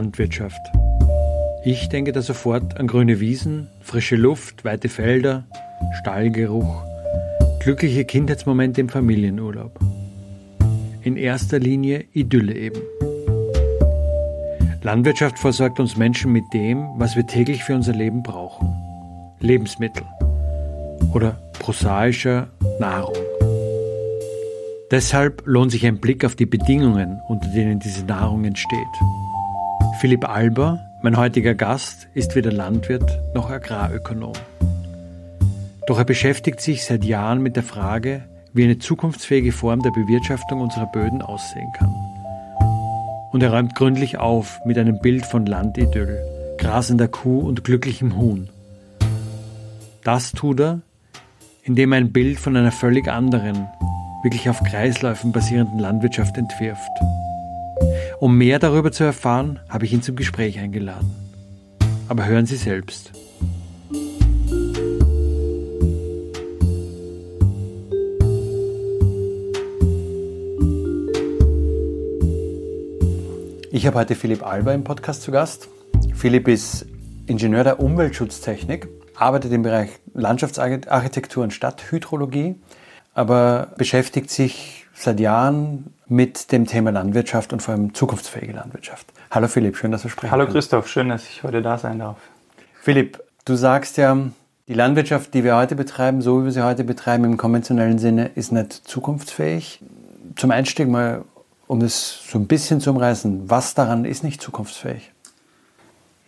Landwirtschaft. Ich denke da sofort an grüne Wiesen, frische Luft, weite Felder, Stallgeruch, glückliche Kindheitsmomente im Familienurlaub. In erster Linie Idylle eben. Landwirtschaft versorgt uns Menschen mit dem, was wir täglich für unser Leben brauchen. Lebensmittel oder prosaischer Nahrung. Deshalb lohnt sich ein Blick auf die Bedingungen, unter denen diese Nahrung entsteht. Philipp Alber, mein heutiger Gast, ist weder Landwirt noch Agrarökonom. Doch er beschäftigt sich seit Jahren mit der Frage, wie eine zukunftsfähige Form der Bewirtschaftung unserer Böden aussehen kann. Und er räumt gründlich auf mit einem Bild von Landidyll, grasender Kuh und glücklichem Huhn. Das tut er, indem er ein Bild von einer völlig anderen, wirklich auf Kreisläufen basierenden Landwirtschaft entwirft. Um mehr darüber zu erfahren, habe ich ihn zum Gespräch eingeladen. Aber hören Sie selbst. Ich habe heute Philipp Alber im Podcast zu Gast. Philipp ist Ingenieur der Umweltschutztechnik, arbeitet im Bereich Landschaftsarchitektur und Stadthydrologie, aber beschäftigt sich seit Jahren mit dem Thema Landwirtschaft und vor allem zukunftsfähige Landwirtschaft. Hallo Philipp, schön, dass du sprichst. Hallo Christoph, schön, dass ich heute da sein darf. Philipp, du sagst ja, die Landwirtschaft, die wir heute betreiben, so wie wir sie heute betreiben im konventionellen Sinne, ist nicht zukunftsfähig. Zum Einstieg mal, um das so ein bisschen zu umreißen, was daran ist nicht zukunftsfähig?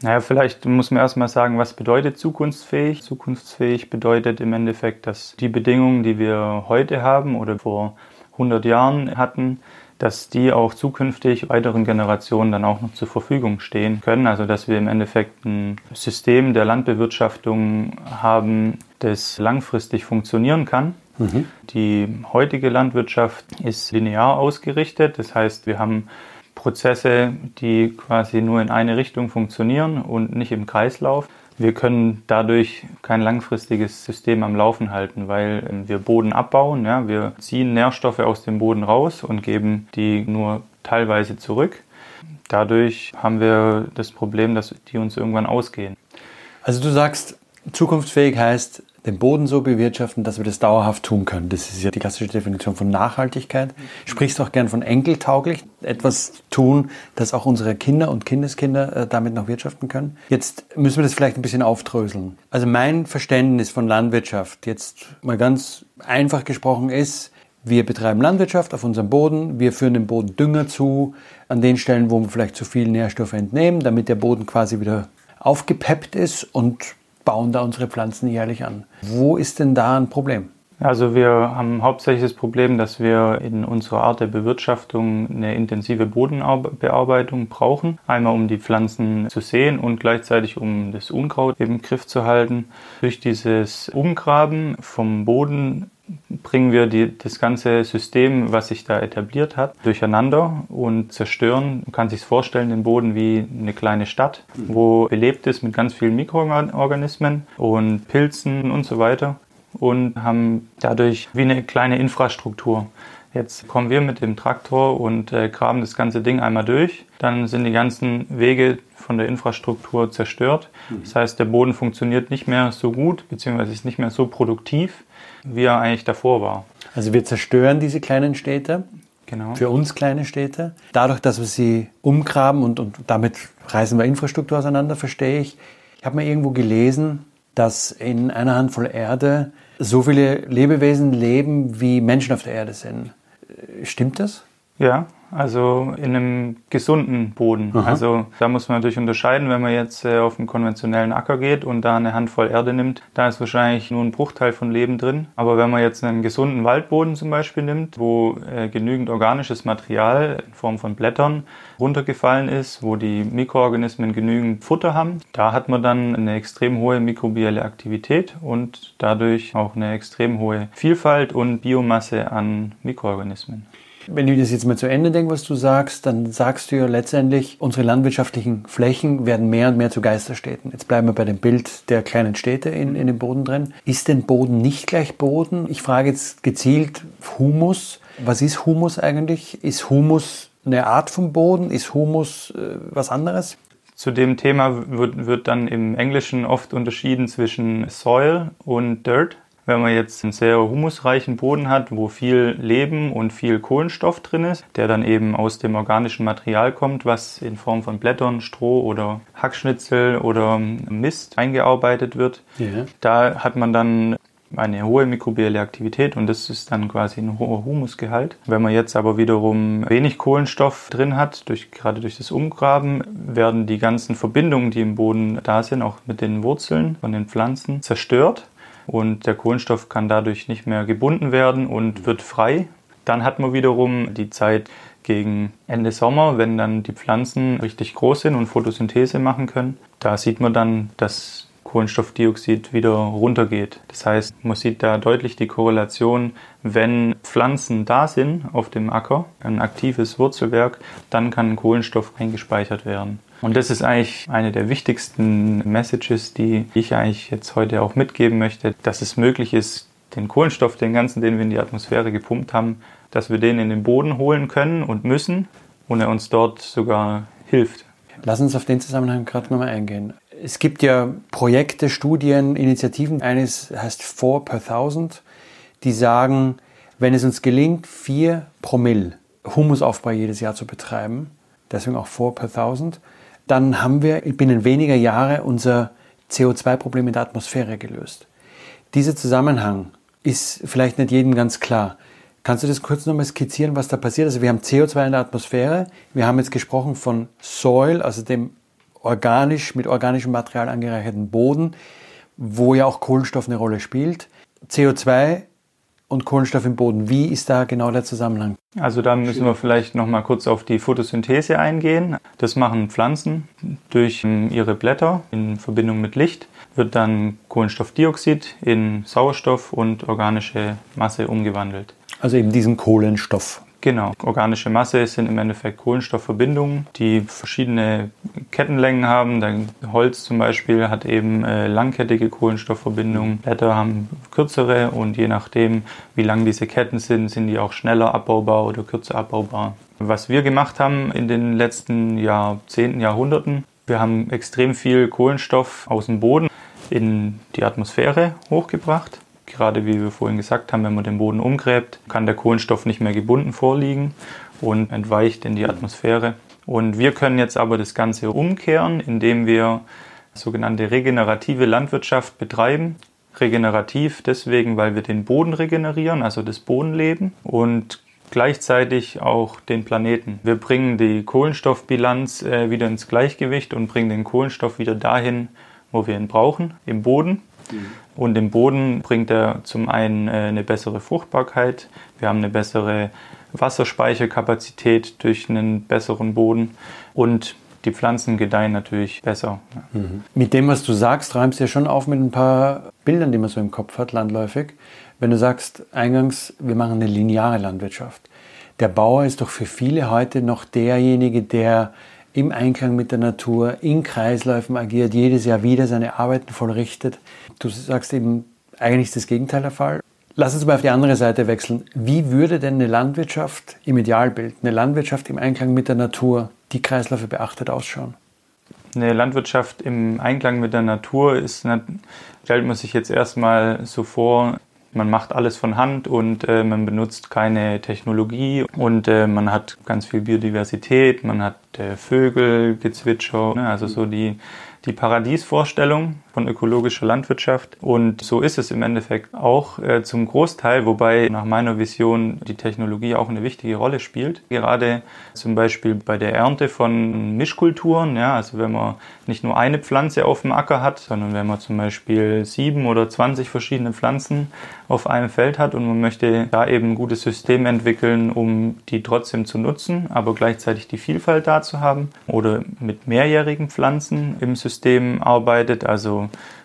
Naja, vielleicht muss man erstmal sagen, was bedeutet zukunftsfähig? Zukunftsfähig bedeutet im Endeffekt, dass die Bedingungen, die wir heute haben oder vor 100 Jahren hatten, dass die auch zukünftig weiteren Generationen dann auch noch zur Verfügung stehen können. Also dass wir im Endeffekt ein System der Landbewirtschaftung haben, das langfristig funktionieren kann. Mhm. Die heutige Landwirtschaft ist linear ausgerichtet. Das heißt, wir haben Prozesse, die quasi nur in eine Richtung funktionieren und nicht im Kreislauf. Wir können dadurch kein langfristiges System am Laufen halten, weil ähm, wir Boden abbauen. Ja, wir ziehen Nährstoffe aus dem Boden raus und geben die nur teilweise zurück. Dadurch haben wir das Problem, dass die uns irgendwann ausgehen. Also du sagst, zukunftsfähig heißt, den Boden so bewirtschaften, dass wir das dauerhaft tun können. Das ist ja die klassische Definition von Nachhaltigkeit. Sprichst auch gern von enkeltauglich, etwas tun, dass auch unsere Kinder und Kindeskinder äh, damit noch wirtschaften können. Jetzt müssen wir das vielleicht ein bisschen aufdröseln. Also mein Verständnis von Landwirtschaft, jetzt mal ganz einfach gesprochen, ist, wir betreiben Landwirtschaft auf unserem Boden, wir führen dem Boden Dünger zu, an den Stellen, wo wir vielleicht zu viel Nährstoffe entnehmen, damit der Boden quasi wieder aufgepeppt ist und bauen da unsere Pflanzen jährlich an. Wo ist denn da ein Problem? Also wir haben hauptsächlich das Problem, dass wir in unserer Art der Bewirtschaftung eine intensive Bodenbearbeitung brauchen. Einmal um die Pflanzen zu sehen und gleichzeitig um das Unkraut im Griff zu halten. Durch dieses Umgraben vom Boden bringen wir die, das ganze System, was sich da etabliert hat, durcheinander und zerstören. Man kann sich vorstellen, den Boden wie eine kleine Stadt, wo belebt ist mit ganz vielen Mikroorganismen und Pilzen und so weiter und haben dadurch wie eine kleine Infrastruktur. Jetzt kommen wir mit dem Traktor und äh, graben das ganze Ding einmal durch. Dann sind die ganzen Wege von der Infrastruktur zerstört. Das heißt, der Boden funktioniert nicht mehr so gut, beziehungsweise ist nicht mehr so produktiv, wie er eigentlich davor war. Also wir zerstören diese kleinen Städte, Genau. für uns kleine Städte. Dadurch, dass wir sie umgraben und, und damit reißen wir Infrastruktur auseinander, verstehe ich. Ich habe mal irgendwo gelesen, dass in einer Handvoll Erde so viele Lebewesen leben, wie Menschen auf der Erde sind. Äh, Stimmt das? Ja, also in einem gesunden Boden. Aha. Also da muss man natürlich unterscheiden, wenn man jetzt äh, auf einen konventionellen Acker geht und da eine Handvoll Erde nimmt, da ist wahrscheinlich nur ein Bruchteil von Leben drin. Aber wenn man jetzt einen gesunden Waldboden zum Beispiel nimmt, wo äh, genügend organisches Material in Form von Blättern runtergefallen ist, wo die Mikroorganismen genügend Futter haben, da hat man dann eine extrem hohe mikrobielle Aktivität und dadurch auch eine extrem hohe Vielfalt und Biomasse an Mikroorganismen. Wenn ich das jetzt mal zu Ende denke, was du sagst, dann sagst du ja letztendlich, unsere landwirtschaftlichen Flächen werden mehr und mehr zu Geisterstädten. Jetzt bleiben wir bei dem Bild der kleinen Städte in, in dem Boden drin. Ist denn Boden nicht gleich Boden? Ich frage jetzt gezielt Humus. Was ist Humus eigentlich? Ist Humus eine Art von Boden? Ist Humus äh, was anderes? Zu dem Thema wird, wird dann im Englischen oft unterschieden zwischen Soil und Dirt. Wenn man jetzt einen sehr humusreichen Boden hat, wo viel Leben und viel Kohlenstoff drin ist, der dann eben aus dem organischen Material kommt, was in Form von Blättern, Stroh oder Hackschnitzel oder Mist eingearbeitet wird, Ja. da hat man dann eine hohe mikrobielle Aktivität und das ist dann quasi ein hoher Humusgehalt. Wenn man jetzt aber wiederum wenig Kohlenstoff drin hat, durch, gerade durch das Umgraben, werden die ganzen Verbindungen, die im Boden da sind, auch mit den Wurzeln von den Pflanzen, zerstört und der Kohlenstoff kann dadurch nicht mehr gebunden werden und wird frei. Dann hat man wiederum die Zeit gegen Ende Sommer, wenn dann die Pflanzen richtig groß sind und Photosynthese machen können. Da sieht man dann, dass Kohlenstoffdioxid wieder runtergeht. Das heißt, man sieht da deutlich die Korrelation, wenn Pflanzen da sind auf dem Acker, ein aktives Wurzelwerk, dann kann Kohlenstoff eingespeichert werden. Und das ist eigentlich eine der wichtigsten Messages, die ich eigentlich jetzt heute auch mitgeben möchte, dass es möglich ist, den Kohlenstoff, den ganzen, den wir in die Atmosphäre gepumpt haben, dass wir den in den Boden holen können und müssen und er uns dort sogar hilft. Lass uns auf den Zusammenhang gerade nochmal eingehen. Es gibt ja Projekte, Studien, Initiativen. Eines heißt 4 per 1000, die sagen, wenn es uns gelingt, 4 Promille Humusaufbau jedes Jahr zu betreiben, deswegen auch 4 per 1000, dann haben wir binnen weniger Jahre unser CO2-Problem in der Atmosphäre gelöst. Dieser Zusammenhang ist vielleicht nicht jedem ganz klar. Kannst du das kurz nochmal skizzieren, was da passiert? Also wir haben CO2 in der Atmosphäre. Wir haben jetzt gesprochen von Soil, also dem organisch, mit organischem Material angereicherten Boden, wo ja auch Kohlenstoff eine Rolle spielt. CO2 und Kohlenstoff im Boden. Wie ist da genau der Zusammenhang? Also da müssen wir vielleicht noch mal kurz auf die Photosynthese eingehen. Das machen Pflanzen durch ähm, ihre Blätter in Verbindung mit Licht wird dann Kohlenstoffdioxid in Sauerstoff und organische Masse umgewandelt. Also eben diesen Kohlenstoff. Genau. Organische Masse sind im Endeffekt Kohlenstoffverbindungen, die verschiedene Kettenlängen haben. Dein Holz zum Beispiel hat eben äh, langkettige Kohlenstoffverbindungen. Blätter haben kürzere und je nachdem, wie lang diese Ketten sind, sind die auch schneller abbaubar oder kürzer abbaubar. Was wir gemacht haben in den letzten Jahrzehnten, Jahrhunderten, wir haben extrem viel Kohlenstoff aus dem Boden in die Atmosphäre hochgebracht. Gerade wie wir vorhin gesagt haben, wenn man den Boden umgräbt, kann der Kohlenstoff nicht mehr gebunden vorliegen und entweicht in die Atmosphäre. Und wir können jetzt aber das Ganze umkehren, indem wir sogenannte regenerative Landwirtschaft betreiben. Regenerativ deswegen, weil wir den Boden regenerieren, also das Bodenleben und gleichzeitig auch den Planeten. Wir bringen die Kohlenstoffbilanz äh, wieder ins Gleichgewicht und bringen den Kohlenstoff wieder dahin, wo wir ihn brauchen, im Boden. Und im Boden bringt er zum einen äh, eine bessere Fruchtbarkeit, wir haben eine bessere Wasserspeicherkapazität durch einen besseren Boden und die Pflanzen gedeihen natürlich besser. Ja. Mit dem, was du sagst, räumst du ja schon auf mit ein paar Bildern, die man so im Kopf hat, landläufig. Wenn du sagst, eingangs, wir machen eine lineare Landwirtschaft. Der Bauer ist doch für viele heute noch derjenige, der im Einklang mit der Natur, in Kreisläufen agiert, jedes Jahr wieder seine Arbeiten vollrichtet. Du sagst eben, eigentlich ist das Gegenteil der Fall. Lass uns mal auf die andere Seite wechseln. Wie würde denn eine Landwirtschaft im Idealbild, eine Landwirtschaft im Einklang mit der Natur, die Kreisläufe beachtet, ausschauen? Eine Landwirtschaft im Einklang mit der Natur ist, stellt man sich jetzt erstmal so vor, Man macht alles von Hand und äh, man benutzt keine Technologie und äh, man hat ganz viel Biodiversität, man hat äh, Vögel, Gezwitscher, ne? also so die die Paradiesvorstellung von ökologischer Landwirtschaft. Und so ist es im Endeffekt auch äh, zum Großteil, wobei nach meiner Vision die Technologie auch eine wichtige Rolle spielt. Gerade zum Beispiel bei der Ernte von Mischkulturen, ja, also wenn man nicht nur eine Pflanze auf dem Acker hat, sondern wenn man zum Beispiel sieben oder zwanzig verschiedene Pflanzen auf einem Feld hat und man möchte da eben ein gutes System entwickeln, um die trotzdem zu nutzen, aber gleichzeitig die Vielfalt da zu haben oder mit mehrjährigen Pflanzen im System arbeitet, also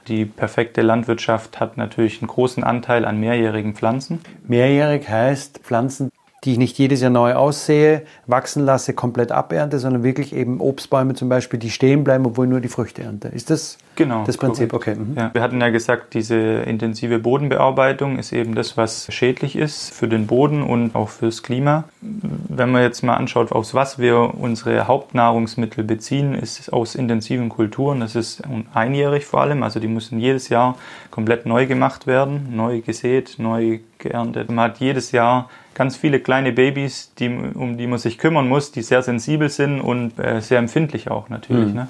die perfekte Landwirtschaft hat natürlich einen großen Anteil an mehrjährigen Pflanzen. Mehrjährig heißt Pflanzen, die ich nicht jedes Jahr neu aussehe, wachsen lasse, komplett abernte, sondern wirklich eben Obstbäume zum Beispiel, die stehen bleiben, obwohl nur die Früchte ernte. Ist das genau, das Prinzip? Okay. Mhm. Ja. Wir hatten ja gesagt, diese intensive Bodenbearbeitung ist eben das, was schädlich ist für den Boden und auch fürs Klima. Wenn man jetzt mal anschaut, aus was wir unsere Hauptnahrungsmittel beziehen, ist aus intensiven Kulturen. Das ist einjährig vor allem, also die müssen jedes Jahr komplett neu gemacht werden, neu gesät, neu geerntet. Man hat jedes Jahr ganz viele kleine Babys, die, um die man sich kümmern muss, die sehr sensibel sind und äh, sehr empfindlich auch natürlich. Mhm. Ne?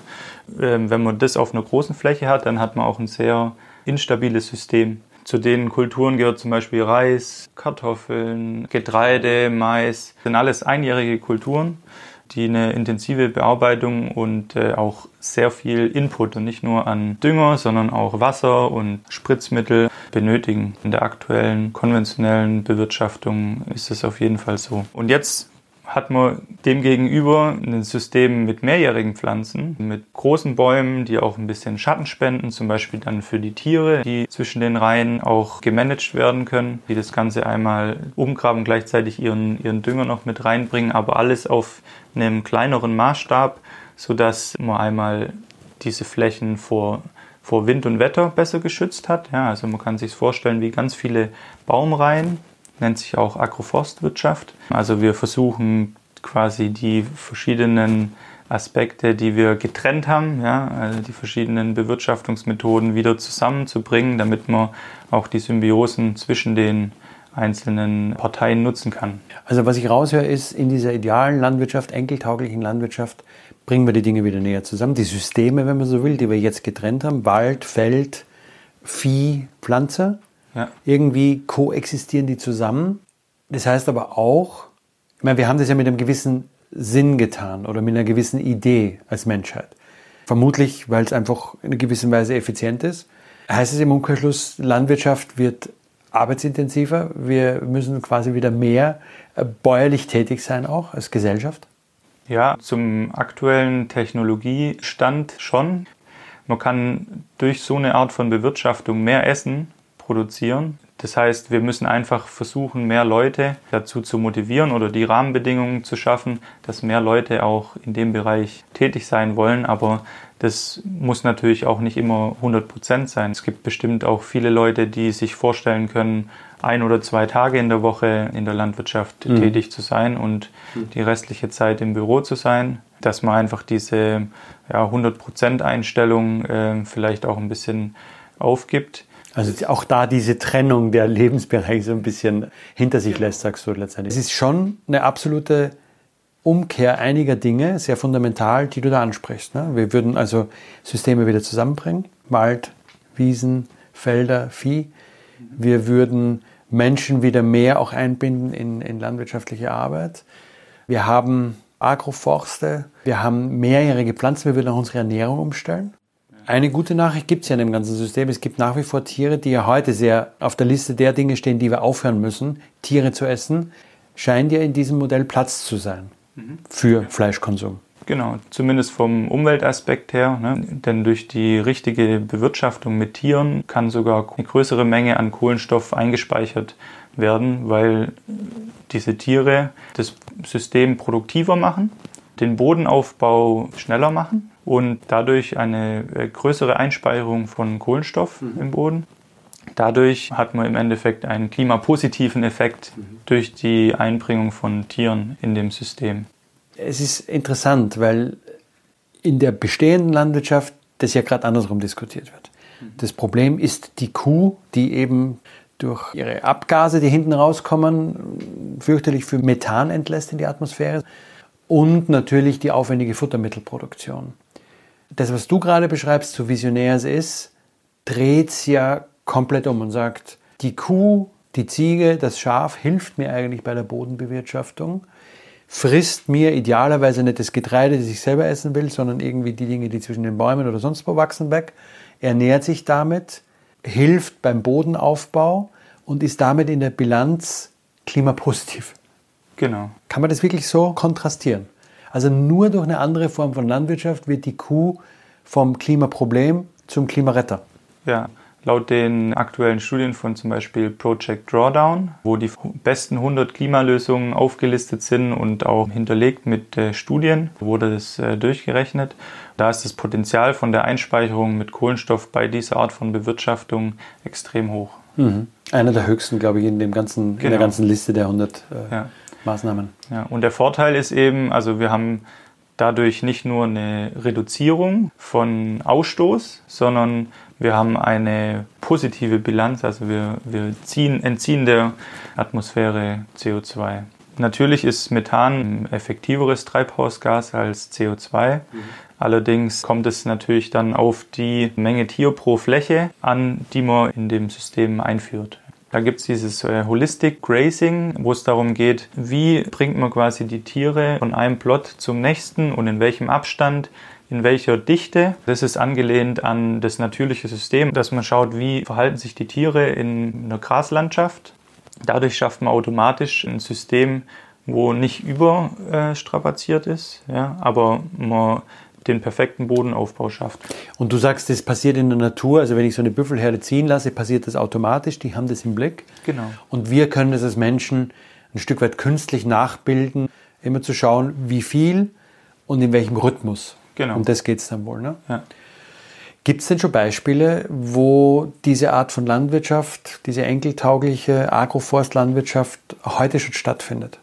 Ähm, wenn man das auf einer großen Fläche hat, dann hat man auch ein sehr instabiles System. Zu den Kulturen gehört zum Beispiel Reis, Kartoffeln, Getreide, Mais. Das sind alles einjährige Kulturen die eine intensive Bearbeitung und äh, auch sehr viel Input und nicht nur an Dünger, sondern auch Wasser und Spritzmittel benötigen. In der aktuellen konventionellen Bewirtschaftung ist es auf jeden Fall so. Und jetzt hat man demgegenüber ein System mit mehrjährigen Pflanzen, mit großen Bäumen, die auch ein bisschen Schatten spenden, zum Beispiel dann für die Tiere, die zwischen den Reihen auch gemanagt werden können, die das Ganze einmal umgraben, gleichzeitig ihren, ihren Dünger noch mit reinbringen, aber alles auf einem kleineren Maßstab, sodass man einmal diese Flächen vor vor Wind und Wetter besser geschützt hat. Ja, also man kann sich vorstellen wie ganz viele Baumreihen, nennt sich auch Agroforstwirtschaft. Also wir versuchen quasi die verschiedenen Aspekte, die wir getrennt haben, ja, also die verschiedenen Bewirtschaftungsmethoden wieder zusammenzubringen, damit man auch die Symbiosen zwischen den einzelnen Parteien nutzen kann. Also was ich raushöre, ist, in dieser idealen Landwirtschaft, enkeltauglichen Landwirtschaft, bringen wir die Dinge wieder näher zusammen. Die Systeme, wenn man so will, die wir jetzt getrennt haben, Wald, Feld, Vieh, Pflanze, ja. Irgendwie koexistieren die zusammen. Das heißt aber auch, ich meine, wir haben das ja mit einem gewissen Sinn getan oder mit einer gewissen Idee als Menschheit. Vermutlich, weil es einfach in einer gewissen Weise effizient ist. Heißt es im Umkehrschluss, Landwirtschaft wird arbeitsintensiver. Wir müssen quasi wieder mehr äh, bäuerlich tätig sein, auch als Gesellschaft? Ja, zum aktuellen Technologiestand schon. Man kann durch so eine Art von Bewirtschaftung mehr essen, produzieren. Das heißt, wir müssen einfach versuchen, mehr Leute dazu zu motivieren oder die Rahmenbedingungen zu schaffen, dass mehr Leute auch in dem Bereich tätig sein wollen. Aber das muss natürlich auch nicht immer 100 Prozent sein. Es gibt bestimmt auch viele Leute, die sich vorstellen können, ein oder zwei Tage in der Woche in der Landwirtschaft mhm. tätig zu sein und mhm. die restliche Zeit im Büro zu sein. Dass man einfach diese ja, 100 Prozent Einstellung äh, vielleicht auch ein bisschen aufgibt. Also auch da diese Trennung der Lebensbereiche so ein bisschen hinter sich lässt, sagst du letztendlich. Es ist schon eine absolute Umkehr einiger Dinge, sehr fundamental, die du da ansprichst. Ne? Wir würden also Systeme wieder zusammenbringen, Wald, Wiesen, Felder, Vieh. Wir würden Menschen wieder mehr auch einbinden in, in landwirtschaftliche Arbeit. Wir haben Agroforste, wir haben mehrjährige Pflanzen, wir würden auch unsere Ernährung umstellen. Eine gute Nachricht gibt es ja in dem ganzen System. Es gibt nach wie vor Tiere, die ja heute sehr auf der Liste der Dinge stehen, die wir aufhören müssen, Tiere zu essen. Scheint ja in diesem Modell Platz zu sein für Fleischkonsum. Genau, zumindest vom Umweltaspekt her. Ne? Denn durch die richtige Bewirtschaftung mit Tieren kann sogar eine größere Menge an Kohlenstoff eingespeichert werden, weil diese Tiere das System produktiver machen, den Bodenaufbau schneller machen und dadurch eine äh, größere Einspeicherung von Kohlenstoff mhm. im Boden. Dadurch hat man im Endeffekt einen klimapositiven Effekt mhm. durch die Einbringung von Tieren in dem System. Es ist interessant, weil in der bestehenden Landwirtschaft das ja gerade andersrum diskutiert wird. Mhm. Das Problem ist die Kuh, die eben durch ihre Abgase, die hinten rauskommen, fürchterlich viel Methan entlässt in die Atmosphäre und natürlich die aufwendige Futtermittelproduktion. Das, was du gerade beschreibst, so visionär es ist, dreht es ja komplett um und sagt, die Kuh, die Ziege, das Schaf hilft mir eigentlich bei der Bodenbewirtschaftung, frisst mir idealerweise nicht das Getreide, das ich selber essen will, sondern irgendwie die Dinge, die zwischen den Bäumen oder sonst wo wachsen, weg, ernährt sich damit, hilft beim Bodenaufbau und ist damit in der Bilanz klimapositiv. Genau. Kann man das wirklich so kontrastieren? Also nur durch eine andere Form von Landwirtschaft wird die Kuh vom Klimaproblem zum Klimaretter. Ja, laut den aktuellen Studien von zum Beispiel Project Drawdown, wo die besten 100 Klimalösungen aufgelistet sind und auch hinterlegt mit äh, Studien, wurde das äh, durchgerechnet. Da ist das Potenzial von der Einspeicherung mit Kohlenstoff bei dieser Art von Bewirtschaftung extrem hoch. Mhm. Einer der höchsten, glaube ich, in, dem ganzen, genau. in der genau. ganzen Liste der 100 äh, ja. Maßnahmen. Ja, und der Vorteil ist eben, also wir haben dadurch nicht nur eine Reduzierung von Ausstoß, sondern wir haben eine positive Bilanz, also wir, wir ziehen, entziehen der Atmosphäre CO2. Natürlich ist Methan ein effektiveres Treibhausgas als CO2. Mhm. Allerdings kommt es natürlich dann auf die Menge Tier pro Fläche an, die man in dem System einführt. Da gibt es dieses äh, Holistic Grazing, wo es darum geht, wie bringt man quasi die Tiere von einem Plot zum nächsten und in welchem Abstand, in welcher Dichte. Das ist angelehnt an das natürliche System, dass man schaut, wie verhalten sich die Tiere in einer Graslandschaft. Dadurch schafft man automatisch ein System, wo nicht überstrapaziert ist, ja, aber man den perfekten Bodenaufbau schafft. Und du sagst, das passiert in der Natur, also wenn ich so eine Büffelherde ziehen lasse, passiert das automatisch, die haben das im Blick. Genau. Und wir können das als Menschen ein Stück weit künstlich nachbilden, immer zu schauen, wie viel und in welchem Rhythmus. Genau. Um das geht es dann wohl. Ne? Ja. Gibt es denn schon Beispiele, wo diese Art von Landwirtschaft, diese enkeltaugliche Agroforstlandwirtschaft heute schon stattfindet?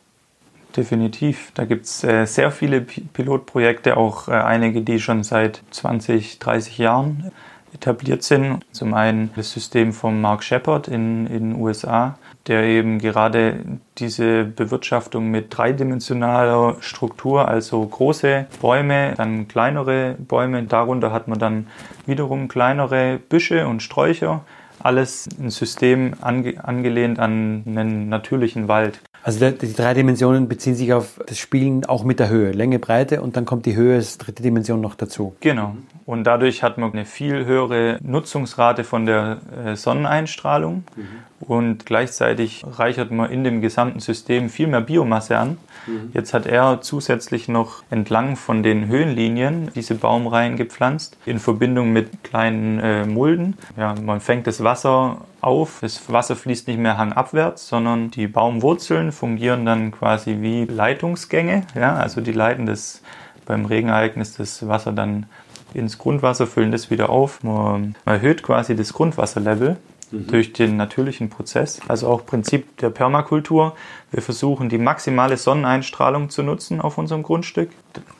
Definitiv. Da gibt es äh, sehr viele P Pilotprojekte, auch äh, einige, die schon seit 20, 30 Jahren etabliert sind. Zum einen das System von Mark Shepard in den USA, der eben gerade diese Bewirtschaftung mit dreidimensionaler Struktur, also große Bäume, dann kleinere Bäume, darunter hat man dann wiederum kleinere Büsche und Sträucher, alles ein System ange angelehnt an einen natürlichen Wald. Also die drei Dimensionen beziehen sich auf das Spielen auch mit der Höhe, Länge, Breite und dann kommt die Höhe als dritte Dimension noch dazu. Genau. Und dadurch hat man eine viel höhere Nutzungsrate von der äh, Sonneneinstrahlung mhm. und gleichzeitig reichert man in dem gesamten System viel mehr Biomasse an. Mhm. Jetzt hat er zusätzlich noch entlang von den Höhenlinien diese Baumreihen gepflanzt in Verbindung mit kleinen äh, Mulden. Ja, man fängt das Wasser auf. Das Wasser fließt nicht mehr hangabwärts, sondern die Baumwurzeln fungieren dann quasi wie Leitungsgänge. Ja, also die leiten das beim Regenereignis das Wasser dann ins Grundwasser, füllen das wieder auf. Man, erhöht quasi das Grundwasserlevel mhm. durch den natürlichen Prozess. Also auch Prinzip der Permakultur. Wir versuchen die maximale Sonneneinstrahlung zu nutzen auf unserem Grundstück.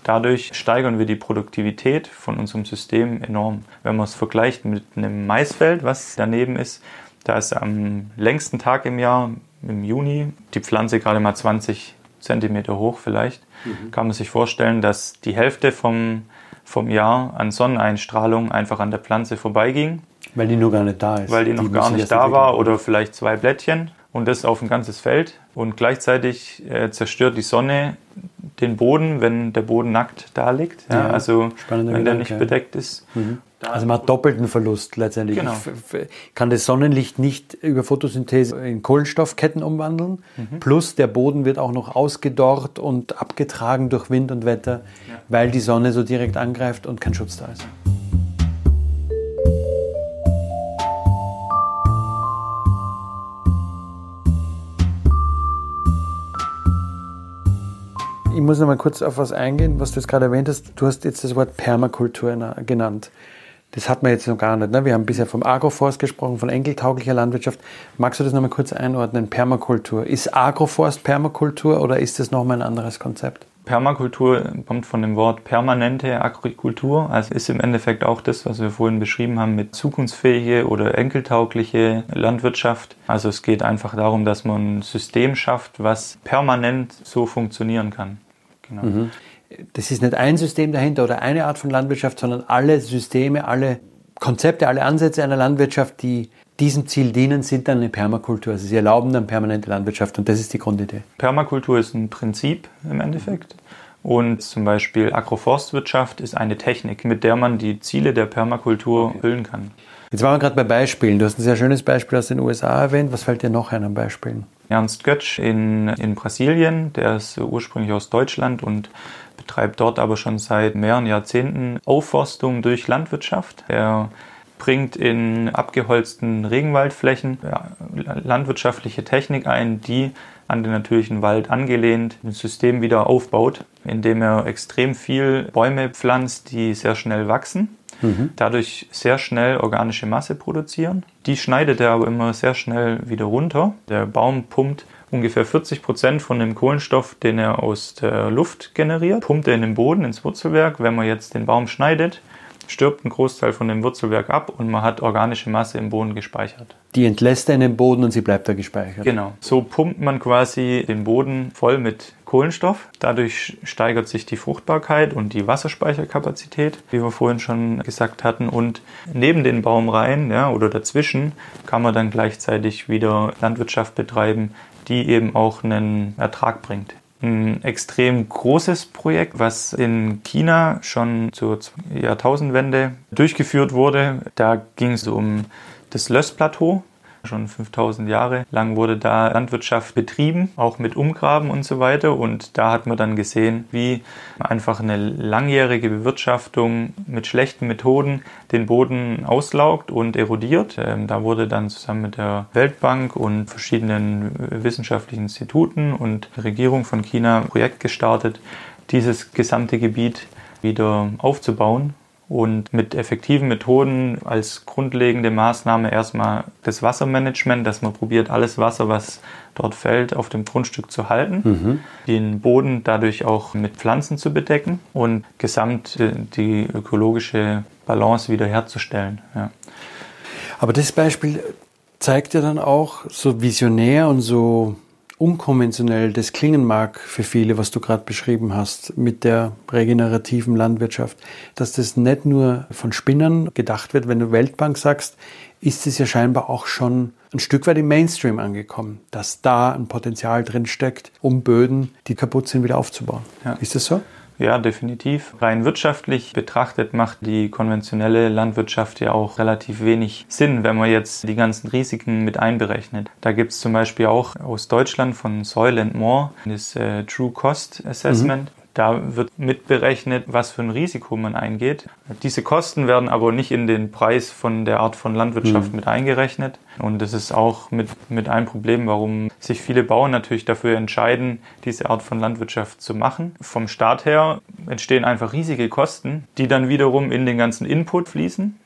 Dadurch steigern wir die Produktivität von unserem System enorm. Wenn man es vergleicht mit einem Maisfeld, was daneben ist, da ist am längsten Tag im Jahr, im Juni, die Pflanze gerade mal 20 Zentimeter hoch vielleicht. Mhm. Kann man sich vorstellen, dass die Hälfte vom, vom Jahr an Sonneneinstrahlung einfach an der Pflanze vorbeiging. Weil die nur gar nicht da ist. Weil die, die noch gar nicht da war oder vielleicht zwei Blättchen und das auf ein ganzes Feld. Und gleichzeitig äh, zerstört die Sonne den Boden, wenn der Boden nackt da liegt. Ja, ja, also wenn Gedanke, der nicht bedeckt ist. Mhm. Also man hat doppelten Verlust letztendlich. Genau. Ich kann das Sonnenlicht nicht über Photosynthese in Kohlenstoffketten umwandeln. Mhm. Plus der Boden wird auch noch ausgedorrt und abgetragen durch Wind und Wetter, ja. weil die Sonne so direkt angreift und kein Schutz da ist. Ich muss noch mal kurz auf was eingehen, was du jetzt gerade erwähnt hast. Du hast jetzt das Wort Permakultur genannt. Das hat man jetzt noch gar nicht. Ne? Wir haben bisher vom Agroforst gesprochen, von enkeltauglicher Landwirtschaft. Magst du das nochmal kurz einordnen? Permakultur. Ist Agroforst Permakultur oder ist das nochmal ein anderes Konzept? Permakultur kommt von dem Wort permanente Agrikultur, also ist im Endeffekt auch das, was wir vorhin beschrieben haben mit zukunftsfähige oder enkeltaugliche Landwirtschaft. Also es geht einfach darum, dass man ein System schafft, was permanent so funktionieren kann. Genau. Mhm. Das ist nicht ein System dahinter oder eine Art von Landwirtschaft, sondern alle Systeme, alle Konzepte, alle Ansätze einer Landwirtschaft, die diesem Ziel dienen, sind dann eine Permakultur. Also sie erlauben dann permanente Landwirtschaft und das ist die Grundidee. Permakultur ist ein Prinzip im Endeffekt. Und zum Beispiel Agroforstwirtschaft ist eine Technik, mit der man die Ziele der Permakultur okay. erfüllen kann. Jetzt waren wir gerade bei Beispielen. Du hast ein sehr schönes Beispiel aus den USA erwähnt. Was fällt dir noch ein an Beispielen? Ernst Götsch in, in Brasilien, der ist ursprünglich aus Deutschland und betreibt dort aber schon seit mehreren Jahrzehnten Aufforstung durch Landwirtschaft. Er bringt in abgeholzten Regenwaldflächen ja, landwirtschaftliche Technik ein, die an den natürlichen Wald angelehnt ein System wieder aufbaut, indem er extrem viel Bäume pflanzt, die sehr schnell wachsen, mhm. dadurch sehr schnell organische Masse produzieren. Die schneidet er aber immer sehr schnell wieder runter. Der Baum pumpt ungefähr 40 Prozent von dem Kohlenstoff, den er aus der Luft generiert, pumpt er in den Boden, ins Wurzelwerk. Wenn man jetzt den Baum schneidet, stirbt ein Großteil von dem Wurzelwerk ab und man hat organische Masse im Boden gespeichert. Die entlässt er in den Boden und sie bleibt da gespeichert. Genau. So pumpt man quasi den Boden voll mit Kohlenstoff. Dadurch steigert sich die Fruchtbarkeit und die Wasserspeicherkapazität, wie wir vorhin schon gesagt hatten. Und neben den Baumreihen ja, oder dazwischen kann man dann gleichzeitig wieder Landwirtschaft betreiben, die eben auch einen Ertrag bringt ein extrem großes Projekt, was in China schon zur Jahrtausendwende durchgeführt wurde. Da ging es um das Lössplateau. Schon 5000 Jahre lang wurde da Landwirtschaft betrieben, auch mit Umgraben und so weiter. Und da hat man dann gesehen, wie einfach eine langjährige Bewirtschaftung mit schlechten Methoden den Boden auslaugt und erodiert. Ähm, da wurde dann zusammen mit der Weltbank und verschiedenen wissenschaftlichen Instituten und der Regierung von China ein Projekt gestartet, dieses gesamte Gebiet wieder aufzubauen und mit effektiven Methoden als grundlegende Maßnahme erstmal das Wassermanagement, dass man probiert, alles Wasser, was dort fällt, auf dem Grundstück zu halten, mhm. den Boden dadurch auch mit Pflanzen zu bedecken und gesamt die ökologische Balance wiederherzustellen. Ja. Aber das Beispiel zeigt ja dann auch so visionär und so unkonventionell das klingen mag für viele, was du gerade beschrieben hast mit der regenerativen Landwirtschaft, dass das nicht nur von Spinnern gedacht wird, wenn du Weltbank sagst, ist es ja scheinbar auch schon ein Stück weit im Mainstream angekommen, dass da ein Potenzial drin steckt, um Böden, die kaputt sind, wieder aufzubauen. Ja. Ist das so? Ja, definitiv. Rein wirtschaftlich betrachtet macht die konventionelle Landwirtschaft ja auch relativ wenig Sinn, wenn man jetzt die ganzen Risiken mit einberechnet. Da gibt es zum Beispiel auch aus Deutschland von Soil and More das äh, True Cost Assessment. Mhm. Da wird mitberechnet, was für ein Risiko man eingeht. Diese Kosten werden aber nicht in den Preis von der Art von Landwirtschaft mhm. mit eingerechnet. Und das ist auch mit, mit ein Problem, warum sich viele Bauern natürlich dafür entscheiden, diese Art von Landwirtschaft zu machen. Vom Staat her entstehen einfach riesige Kosten, die dann wiederum in den ganzen Input fließen.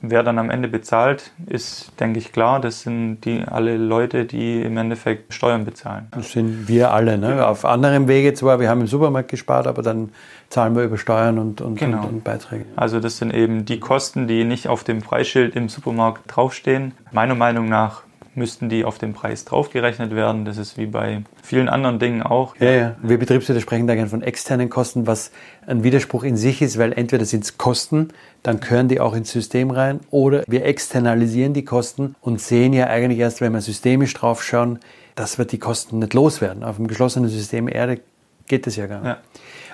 Wer dann am Ende bezahlt, ist, denke ich, klar. Das sind die alle Leute, die im Endeffekt Steuern bezahlen. Das sind wir alle. Ne? Auf anderem Wege zwar, wir haben im Supermarkt gespart, aber dann zahlen wir über Steuern und, und, genau. und, und Beiträge. Also das sind eben die Kosten, die nicht auf dem Preisschild im Supermarkt draufstehen. Meiner Meinung nach müssten die auf den Preis draufgerechnet werden. Das ist wie bei vielen anderen Dingen auch. Ja, ja. Wir Betriebswirte sprechen da gerne von externen Kosten, was ein Widerspruch in sich ist, weil entweder sind es Kosten, dann gehören die auch ins System rein, oder wir externalisieren die Kosten und sehen ja eigentlich erst, wenn wir systemisch draufschauen, dass wir die Kosten nicht loswerden. Auf dem geschlossenen System Erde geht das ja gar nicht. Ja.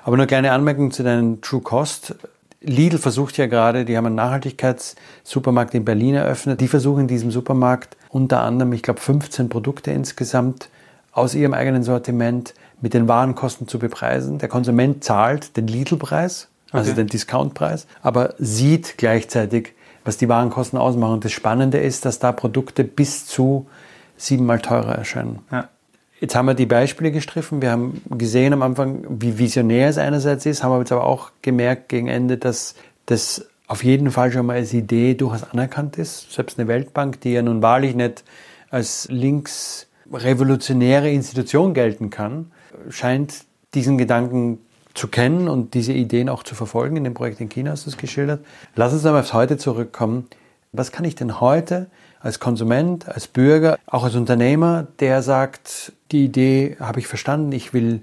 Aber nur eine kleine Anmerkung zu deinem True Cost. Lidl versucht ja gerade, die haben einen Nachhaltigkeitssupermarkt in Berlin eröffnet. Die versuchen in diesem Supermarkt unter anderem, ich glaube, 15 Produkte insgesamt aus ihrem eigenen Sortiment mit den Warenkosten zu bepreisen. Der Konsument zahlt den Lidl-Preis, also okay. den Discount-Preis, aber sieht gleichzeitig, was die Warenkosten ausmachen. Und das Spannende ist, dass da Produkte bis zu siebenmal teurer erscheinen. Ja. Jetzt haben wir die Beispiele gestriffen. Wir haben gesehen am Anfang, wie visionär es einerseits ist, haben jetzt aber auch gemerkt gegen Ende, dass das auf jeden Fall schon mal als Idee durchaus anerkannt ist. Selbst eine Weltbank, die ja nun wahrlich nicht als linksrevolutionäre Institution gelten kann, scheint diesen Gedanken zu kennen und diese Ideen auch zu verfolgen. In dem Projekt in China hast du es geschildert. Lass uns einmal aufs Heute zurückkommen. Was kann ich denn heute als Konsument, als Bürger, auch als Unternehmer, der sagt, die Idee habe ich verstanden, ich will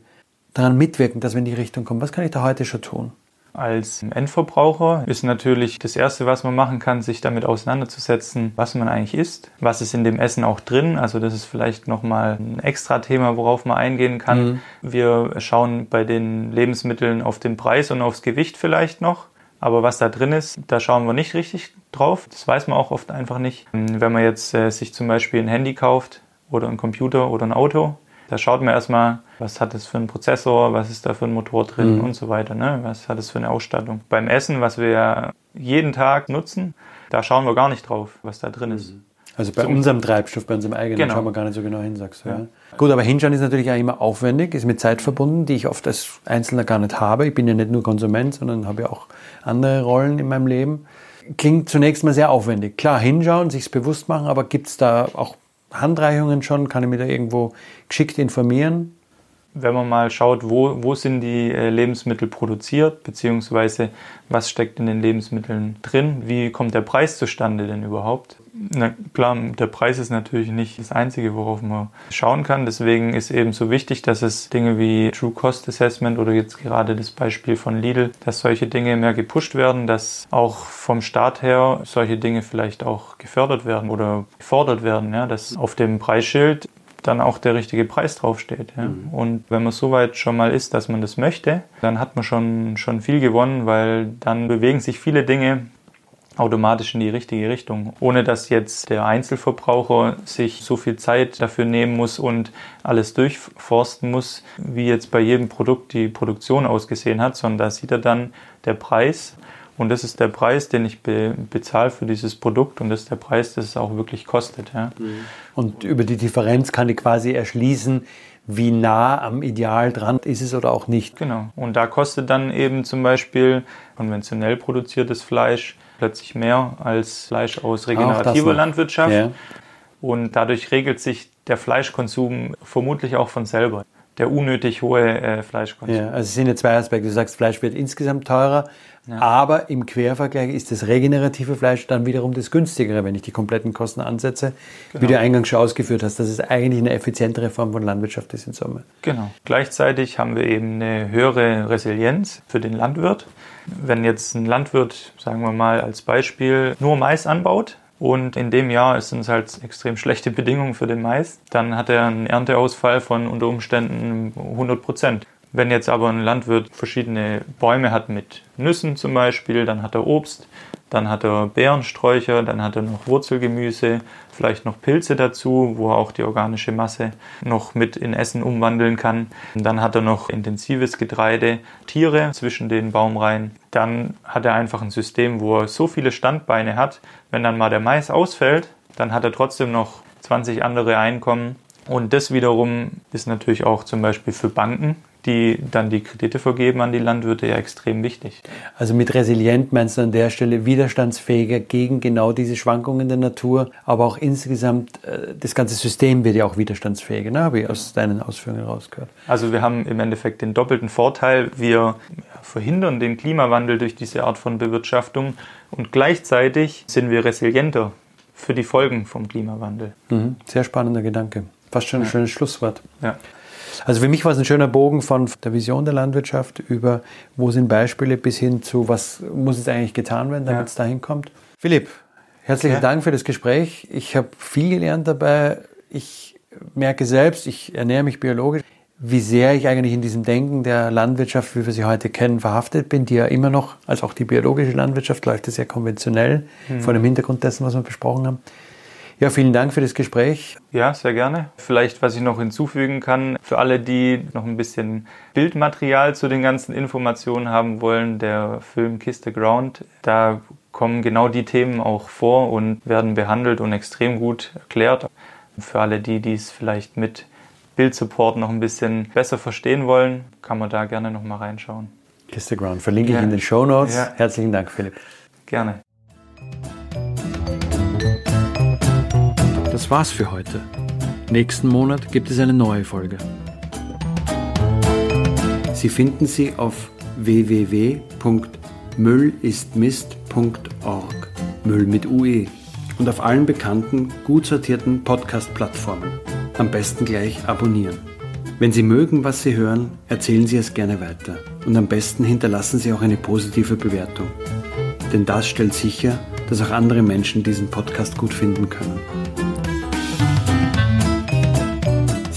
daran mitwirken, dass wir in die Richtung kommen. Was kann ich da heute schon tun? Als Endverbraucher ist natürlich das Erste, was man machen kann, sich damit auseinanderzusetzen, was man eigentlich isst, was ist in dem Essen auch drin. Also das ist vielleicht nochmal ein extra Thema, worauf man eingehen kann. Mhm. Wir schauen bei den Lebensmitteln auf den Preis und aufs Gewicht vielleicht noch. Aber was da drin ist, da schauen wir nicht richtig drauf. Das weiß man auch oft einfach nicht. Wenn man jetzt äh, sich zum Beispiel ein Handy kauft oder ein Computer oder ein Auto, da schaut man erstmal, was hat es für einen Prozessor, was ist da für ein Motor drin mhm. und so weiter. Ne? Was hat es für eine Ausstattung. Beim Essen, was wir jeden Tag nutzen, da schauen wir gar nicht drauf, was da drin ist. Mhm. Also bei so unserem Treibstoff, bei unserem eigenen, genau. schauen wir gar nicht so genau hin, sagst du. Ja. ja. Gut, aber hinschauen ist natürlich auch immer aufwendig, ist mit Zeit verbunden, die ich oft als Einzelner gar nicht habe. Ich bin ja nicht nur Konsument, sondern habe ja auch andere Rollen in meinem Leben. Klingt zunächst mal sehr aufwendig. Klar, hinschauen, sich's bewusst machen, aber gibt es da auch Handreichungen schon? Kann ich mich da irgendwo geschickt informieren? Wenn man mal schaut, wo, wo sind die äh, Lebensmittel produziert, beziehungsweise was steckt in den Lebensmitteln drin, wie kommt der Preis zustande denn überhaupt? Na klar, der Preis ist natürlich nicht das Einzige, worauf man schauen kann. Deswegen ist eben so wichtig, dass es Dinge wie True Cost Assessment oder jetzt gerade das Beispiel von Lidl, dass solche Dinge mehr gepusht werden, dass auch vom Staat her solche Dinge vielleicht auch gefördert werden oder gefordert werden, ja, dass auf dem Preisschild dann auch der richtige Preis draufsteht. Ja. Mhm. Und wenn man so weit schon mal ist, dass man das möchte, dann hat man schon, schon viel gewonnen, weil dann bewegen sich viele Dinge automatisch in die richtige Richtung, ohne dass jetzt der Einzelverbraucher sich so viel Zeit dafür nehmen muss und alles durchforsten muss, wie jetzt bei jedem Produkt die Produktion ausgesehen hat, sondern da sieht er dann der Preis und das ist der Preis, den ich be bezahle für dieses Produkt und das ist der Preis, das es auch wirklich kostet. Ja. Und über die Differenz kann ich quasi erschließen, wie nah am Ideal dran ist es oder auch nicht. Genau. Und da kostet dann eben zum Beispiel konventionell produziertes Fleisch plötzlich mehr als Fleisch aus regenerativer Landwirtschaft. Ja. Und dadurch regelt sich der Fleischkonsum vermutlich auch von selber. Der unnötig hohe äh, Fleischkonsum. Ja, also es sind ja zwei Aspekte. Du sagst, Fleisch wird insgesamt teurer, ja. aber im Quervergleich ist das regenerative Fleisch dann wiederum das günstigere, wenn ich die kompletten Kosten ansetze, genau. wie du eingangs schon ausgeführt hast, dass es eigentlich eine effizientere Form von Landwirtschaft ist in Summe. Genau. Gleichzeitig haben wir eben eine höhere Resilienz für den Landwirt. Wenn jetzt ein Landwirt, sagen wir mal als Beispiel, nur Mais anbaut, und in dem Jahr sind es halt extrem schlechte Bedingungen für den Mais. Dann hat er einen Ernteausfall von unter Umständen 100 Prozent. Wenn jetzt aber ein Landwirt verschiedene Bäume hat mit Nüssen zum Beispiel, dann hat er Obst, dann hat er Beerensträucher, dann hat er noch Wurzelgemüse, vielleicht noch Pilze dazu, wo er auch die organische Masse noch mit in Essen umwandeln kann. Dann hat er noch intensives Getreide, Tiere zwischen den Baumreihen. Dann hat er einfach ein System, wo er so viele Standbeine hat, wenn dann mal der Mais ausfällt, dann hat er trotzdem noch 20 andere Einkommen. Und das wiederum ist natürlich auch zum Beispiel für Banken die dann die Kredite vergeben an die Landwirte, ja extrem wichtig. Also mit resilient meinst du an der Stelle widerstandsfähiger gegen genau diese Schwankungen der Natur, aber auch insgesamt äh, das ganze System wird ja auch widerstandsfähiger, ne? habe ich aus deinen Ausführungen rausgehört. Also wir haben im Endeffekt den doppelten Vorteil, wir verhindern den Klimawandel durch diese Art von Bewirtschaftung und gleichzeitig sind wir resilienter für die Folgen vom Klimawandel. Mhm. Sehr spannender Gedanke. Fast schon ein ja. schönes Schlusswort. Ja. Also für mich war es ein schöner Bogen von der Vision der Landwirtschaft über, wo sind Beispiele, bis hin zu, was muss jetzt eigentlich getan werden, damit ja. es dahin kommt. Philipp, herzlichen ja. Dank für das Gespräch. Ich habe viel gelernt dabei. Ich merke selbst, ich ernähre mich biologisch, wie sehr ich eigentlich in diesem Denken der Landwirtschaft, wie wir sie heute kennen, verhaftet bin, die ja immer noch, als auch die biologische Landwirtschaft, läuft sehr konventionell, mhm. vor dem Hintergrund dessen, was wir besprochen haben. Ja, vielen Dank für das Gespräch. Ja, sehr gerne. Vielleicht, was ich noch hinzufügen kann, für alle, die noch ein bisschen Bildmaterial zu den ganzen Informationen haben wollen, der Film Kiss the Ground, da kommen genau die Themen auch vor und werden behandelt und extrem gut erklärt. Für alle, die dies vielleicht mit Bildsupport noch ein bisschen besser verstehen wollen, kann man da gerne noch mal reinschauen. Kiss the Ground verlinke ja. ich in den Show Notes. Ja. Herzlichen Dank, Philipp. Gerne. Das war's für heute. Nächsten Monat gibt es eine neue Folge. Sie finden sie auf www.müllistmist.org. Müll mit UE. Und auf allen bekannten, gut sortierten Podcast-Plattformen. Am besten gleich abonnieren. Wenn Sie mögen, was Sie hören, erzählen Sie es gerne weiter. Und am besten hinterlassen Sie auch eine positive Bewertung. Denn das stellt sicher, dass auch andere Menschen diesen Podcast gut finden können.